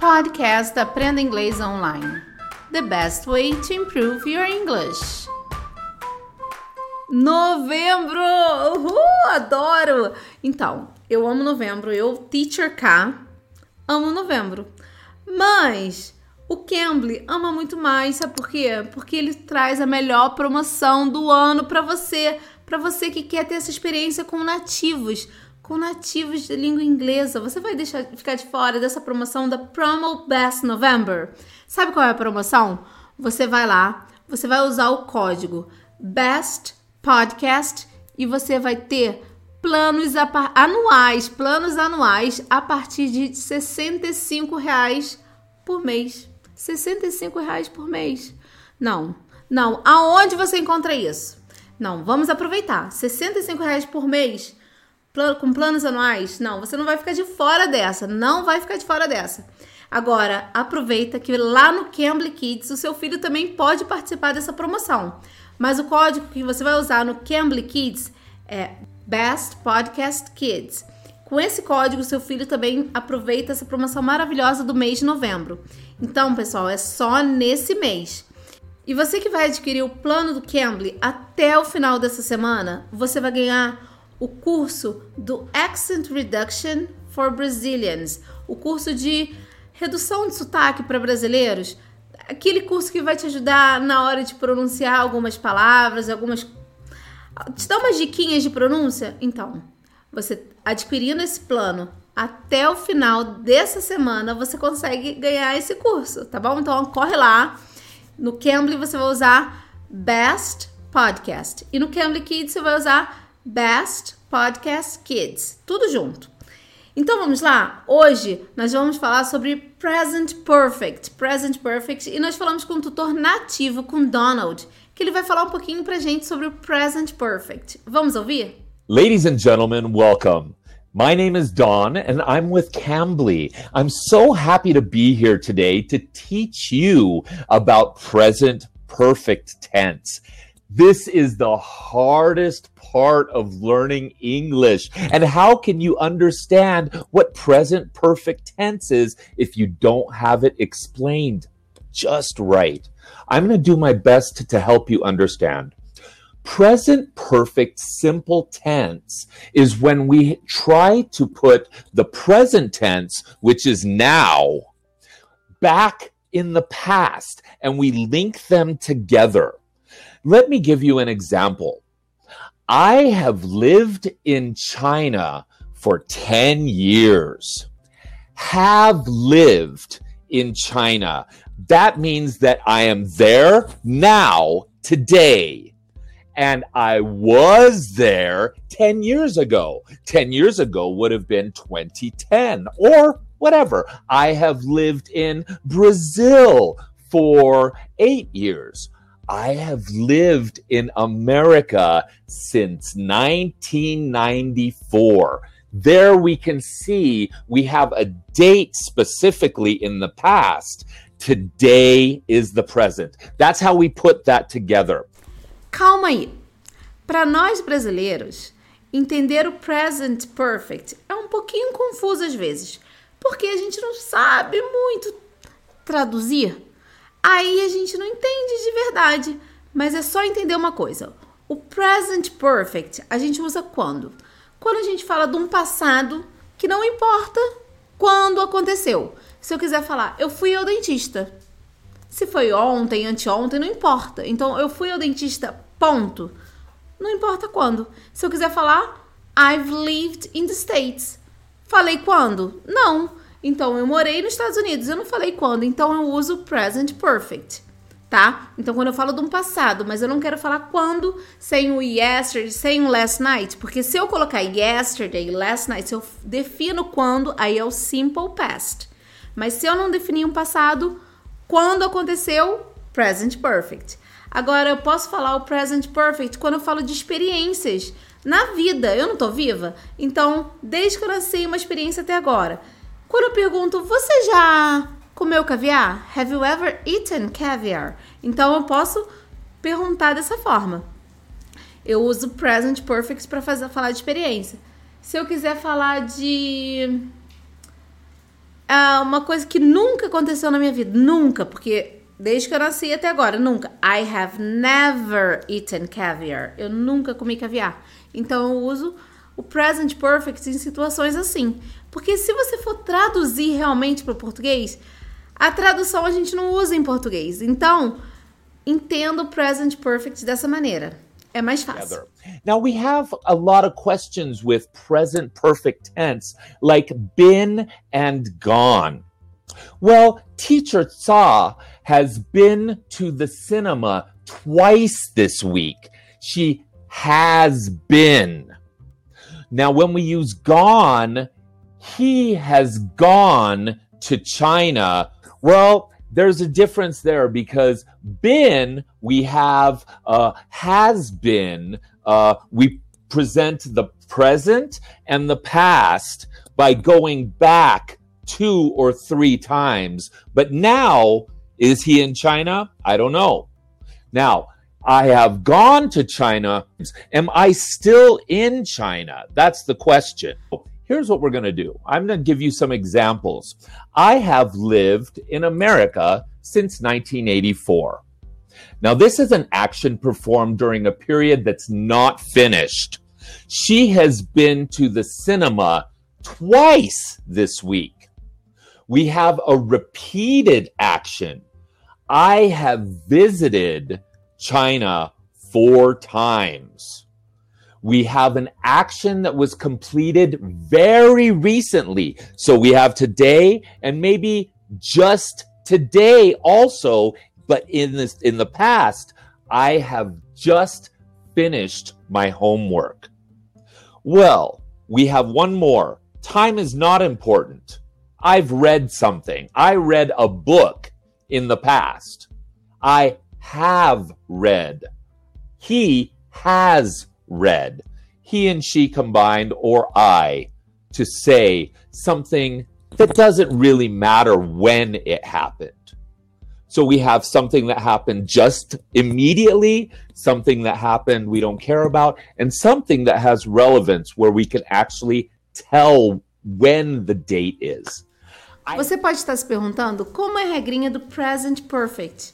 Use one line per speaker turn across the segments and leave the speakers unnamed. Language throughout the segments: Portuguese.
Podcast Aprenda Inglês Online. The best way to improve your English. Novembro! Uhul, adoro! Então, eu amo novembro. Eu, Teacher K, amo novembro. Mas o Cambly ama muito mais, sabe por quê? Porque ele traz a melhor promoção do ano para você, para você que quer ter essa experiência com nativos com nativos de língua inglesa. Você vai deixar ficar de fora dessa promoção da Promo Best November. Sabe qual é a promoção? Você vai lá, você vai usar o código Best Podcast e você vai ter planos anuais, planos anuais a partir de 65 reais por mês. 65 reais por mês. Não, não. Aonde você encontra isso? Não, vamos aproveitar. 65 reais por mês com planos anuais? Não, você não vai ficar de fora dessa, não vai ficar de fora dessa. Agora, aproveita que lá no Cambly Kids o seu filho também pode participar dessa promoção. Mas o código que você vai usar no Cambly Kids é Best Podcast Kids. Com esse código, seu filho também aproveita essa promoção maravilhosa do mês de novembro. Então, pessoal, é só nesse mês. E você que vai adquirir o plano do Cambly até o final dessa semana, você vai ganhar o curso do Accent Reduction for Brazilians, o curso de redução de sotaque para brasileiros, aquele curso que vai te ajudar na hora de pronunciar algumas palavras, algumas te dá umas diquinhas de pronúncia. Então, você adquirindo esse plano até o final dessa semana, você consegue ganhar esse curso, tá bom? Então, corre lá. No Cambly você vai usar Best Podcast e no Cambly Kids você vai usar Best Podcast Kids, tudo junto. Então vamos lá? Hoje nós vamos falar sobre Present Perfect, Present Perfect, e nós falamos com um tutor nativo, com Donald, que ele vai falar um pouquinho pra gente sobre o Present Perfect. Vamos ouvir?
Ladies and gentlemen, welcome. My name is Don and I'm with Cambly. I'm so happy to be here today to teach you about present perfect tense. This is the hardest part of learning English. And how can you understand what present perfect tense is if you don't have it explained just right? I'm going to do my best to, help you understand. Present perfect simple tense is when we try to put the present tense, which is now, back in the past and we link them together. Let me give you an example. I have lived in China for 10 years. Have lived in China. That means that I am there now, today. And I was there 10 years ago. 10 years ago would have been 2010 or whatever. I have lived in Brazil for eight years. I have lived in America since 1994. There we can see we have a date specifically in the past. Today is the present. That's how we put that together.
Calma aí. Para nós brasileiros, entender o present perfect é um pouquinho confuso às vezes, porque a gente não sabe muito traduzir aí a gente não entende de verdade. Mas é só entender uma coisa: o present perfect a gente usa quando? Quando a gente fala de um passado que não importa quando aconteceu. Se eu quiser falar, eu fui ao dentista. Se foi ontem, anteontem, não importa. Então, eu fui ao dentista, ponto. Não importa quando. Se eu quiser falar, I've lived in the States. Falei quando? Não. Então, eu morei nos Estados Unidos, eu não falei quando, então eu uso present perfect, tá? Então, quando eu falo de um passado, mas eu não quero falar quando sem o yesterday, sem o last night, porque se eu colocar yesterday, last night, se eu defino quando, aí é o simple past. Mas se eu não definir um passado, quando aconteceu, present perfect. Agora, eu posso falar o present perfect quando eu falo de experiências na vida. Eu não tô viva? Então, desde que eu nasci, uma experiência até agora. Quando eu pergunto, você já comeu caviar? Have you ever eaten caviar? Então eu posso perguntar dessa forma. Eu uso present perfect para falar de experiência. Se eu quiser falar de é uma coisa que nunca aconteceu na minha vida. Nunca, porque desde que eu nasci até agora, nunca. I have never eaten caviar. Eu nunca comi caviar. Então eu uso o present perfect em situações assim. Porque se você for traduzir realmente para o português, a tradução a gente não usa em português. Então, entenda o present perfect dessa maneira. É mais fácil.
Now we have a lot of questions with present perfect tense, like been and gone. Well, teacher Sa has been to the cinema twice this week. She has been. Now, when we use gone, he has gone to China. Well, there's a difference there because been, we have uh, has been. Uh, we present the present and the past by going back two or three times. But now, is he in China? I don't know. Now, I have gone to China. Am I still in China? That's the question. Here's what we're going to do I'm going to give you some examples. I have lived in America since 1984. Now, this is an action performed during a period that's not finished. She has been to the cinema twice this week. We have a repeated action. I have visited China four times. We have an action that was completed very recently. So we have today and maybe just today also, but in this in the past, I have just finished my homework. Well, we have one more. Time is not important. I've read something. I read a book in the past. I have read. He has read. He and she combined, or I, to say something that doesn't really matter when it happened. So we have something that happened just immediately, something that happened we don't care about, and something that has relevance where we can actually tell when the date is.
Você pode estar se perguntando como é a regrinha do present perfect.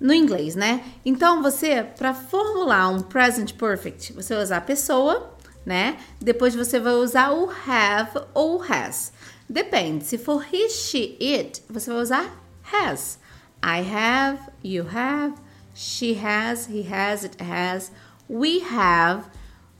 No inglês, né? Então você, para formular um present perfect, você vai usar pessoa, né? Depois você vai usar o have ou has. Depende. Se for he, she, it, você vai usar has. I have, you have, she has, he has, it has, we have,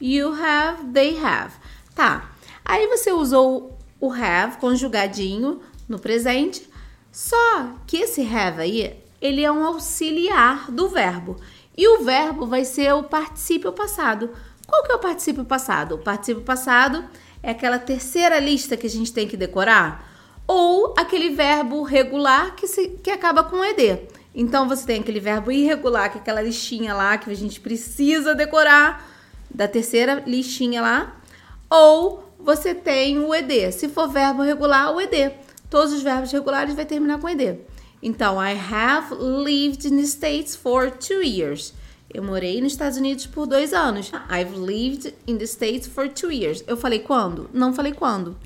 you have, they have. Tá. Aí você usou o have conjugadinho no presente, só que esse have aí ele é um auxiliar do verbo. E o verbo vai ser o particípio passado. Qual que é o particípio passado? O particípio passado é aquela terceira lista que a gente tem que decorar ou aquele verbo regular que, se, que acaba com ed. Então você tem aquele verbo irregular, que é aquela listinha lá que a gente precisa decorar da terceira listinha lá, ou você tem o ed. Se for verbo regular, o ed. Todos os verbos regulares vai terminar com ed. Então, I have lived in the States for two years. Eu morei nos Estados Unidos por dois anos. I've lived in the States for two years. Eu falei quando? Não falei quando.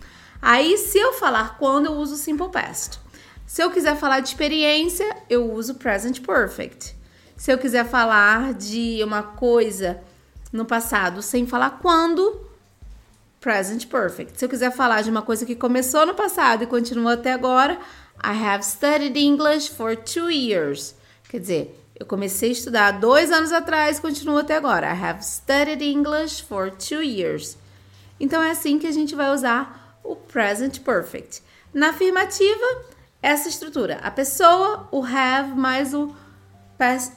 Aí, se eu falar quando, eu uso simple past. Se eu quiser falar de experiência, eu uso present perfect. Se eu quiser falar de uma coisa no passado sem falar quando, present perfect. Se eu quiser falar de uma coisa que começou no passado e continua até agora, I have studied English for two years. Quer dizer, eu comecei a estudar dois anos atrás continuo até agora. I have studied English for two years. Então é assim que a gente vai usar o present perfect. Na afirmativa, essa estrutura: a pessoa, o have mais o,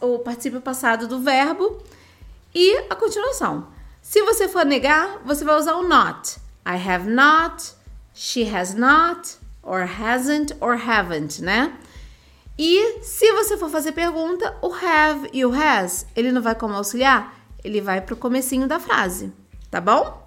o participio passado do verbo e a continuação. Se você for negar, você vai usar o not. I have not, she has not, or hasn't or haven't, né? E se você for fazer pergunta, o have e o has, ele não vai como auxiliar, ele vai pro comecinho da frase, tá bom?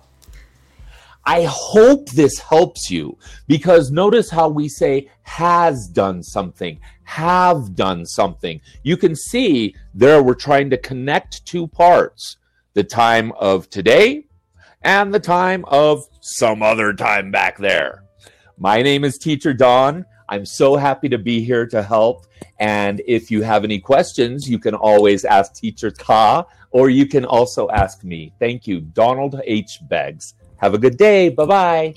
I hope this helps you because notice how we say has done something, have done something. You can see there we're trying to connect two parts the time of today and the time of some other time back there. My name is Teacher Don. I'm so happy to be here to help. And if you have any questions, you can always ask Teacher Ka or you can also ask me. Thank you, Donald H. Beggs. Have a good day. Bye bye.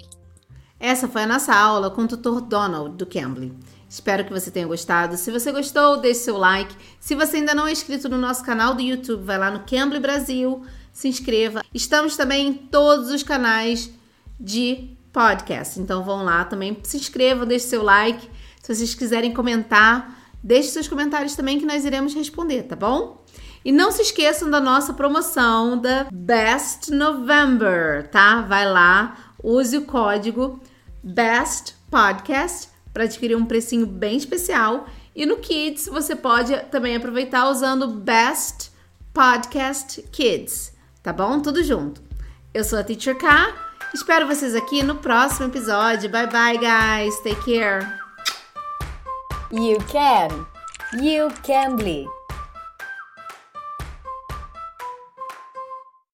Essa foi a nossa aula com o tutor Donald do Cambly. Espero que você tenha gostado. Se você gostou, deixe seu like. Se você ainda não é inscrito no nosso canal do YouTube, vai lá no Cambly Brasil, se inscreva. Estamos também em todos os canais de podcast. Então vão lá também, se inscrevam, deixe seu like. Se vocês quiserem comentar, deixe seus comentários também que nós iremos responder, tá bom? E não se esqueçam da nossa promoção da Best November, tá? Vai lá, use o código Best Podcast para adquirir um precinho bem especial. E no Kids você pode também aproveitar usando Best Podcast Kids, tá bom? Tudo junto. Eu sou a Teacher K. Espero vocês aqui no próximo episódio. Bye bye, guys. Take care.
You can. You can be.